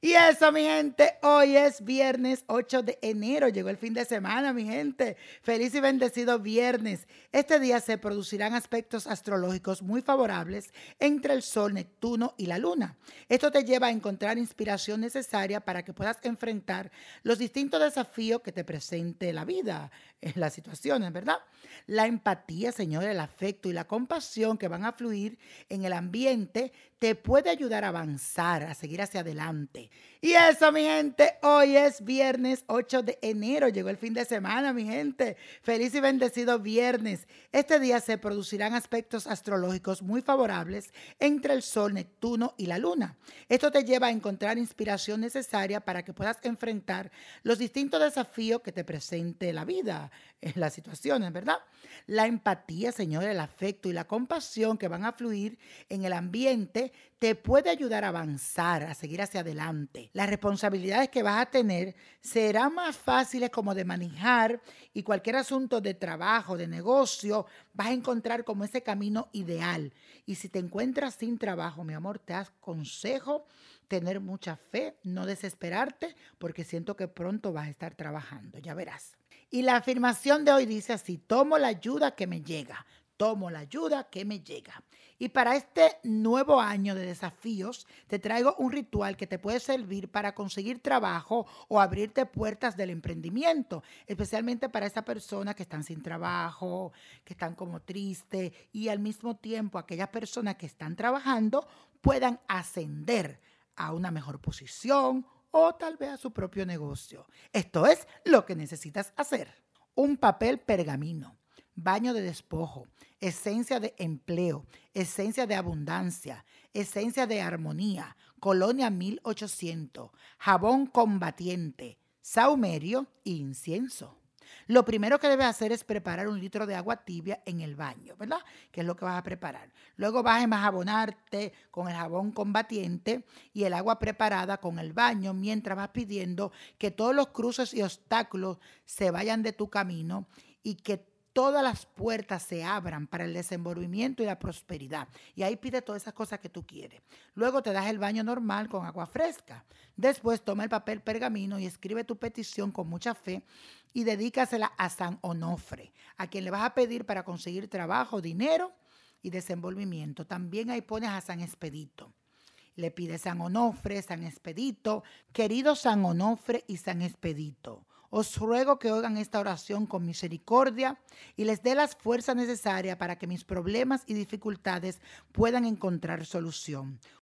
Y eso, mi gente, hoy es viernes 8 de enero, llegó el fin de semana, mi gente. Feliz y bendecido viernes. Este día se producirán aspectos astrológicos muy favorables entre el Sol, Neptuno y la Luna. Esto te lleva a encontrar inspiración necesaria para que puedas enfrentar los distintos desafíos que te presente la vida, en las situaciones, ¿verdad? La empatía, Señor, el afecto y la compasión que van a fluir en el ambiente te puede ayudar a avanzar, a seguir hacia adelante. Y eso, mi gente, hoy es viernes 8 de enero, llegó el fin de semana, mi gente. Feliz y bendecido viernes. Este día se producirán aspectos astrológicos muy favorables entre el Sol, Neptuno y la Luna. Esto te lleva a encontrar inspiración necesaria para que puedas enfrentar los distintos desafíos que te presente la vida, en las situaciones, ¿verdad? La empatía, Señor, el afecto y la compasión que van a fluir en el ambiente te puede ayudar a avanzar, a seguir hacia adelante. Las responsabilidades que vas a tener serán más fáciles como de manejar y cualquier asunto de trabajo, de negocio, vas a encontrar como ese camino ideal. Y si te encuentras sin trabajo, mi amor, te aconsejo tener mucha fe, no desesperarte, porque siento que pronto vas a estar trabajando, ya verás. Y la afirmación de hoy dice así, tomo la ayuda que me llega, tomo la ayuda que me llega. Y para este nuevo año de desafíos, te traigo un ritual que te puede servir para conseguir trabajo o abrirte puertas del emprendimiento, especialmente para esas personas que están sin trabajo, que están como tristes y al mismo tiempo aquellas personas que están trabajando puedan ascender a una mejor posición o tal vez a su propio negocio. Esto es lo que necesitas hacer. Un papel pergamino, baño de despojo, esencia de empleo, esencia de abundancia, esencia de armonía, colonia 1800, jabón combatiente, saumerio e incienso. Lo primero que debes hacer es preparar un litro de agua tibia en el baño, ¿verdad? Que es lo que vas a preparar. Luego vas a jabonarte con el jabón combatiente y el agua preparada con el baño mientras vas pidiendo que todos los cruces y obstáculos se vayan de tu camino y que todas las puertas se abran para el desenvolvimiento y la prosperidad. Y ahí pide todas esas cosas que tú quieres. Luego te das el baño normal con agua fresca. Después toma el papel pergamino y escribe tu petición con mucha fe y dedícasela a San Onofre, a quien le vas a pedir para conseguir trabajo, dinero y desenvolvimiento. También ahí pones a San Expedito. Le pide San Onofre, San Expedito, querido San Onofre y San Expedito os ruego que oigan esta oración con misericordia y les dé las fuerzas necesarias para que mis problemas y dificultades puedan encontrar solución.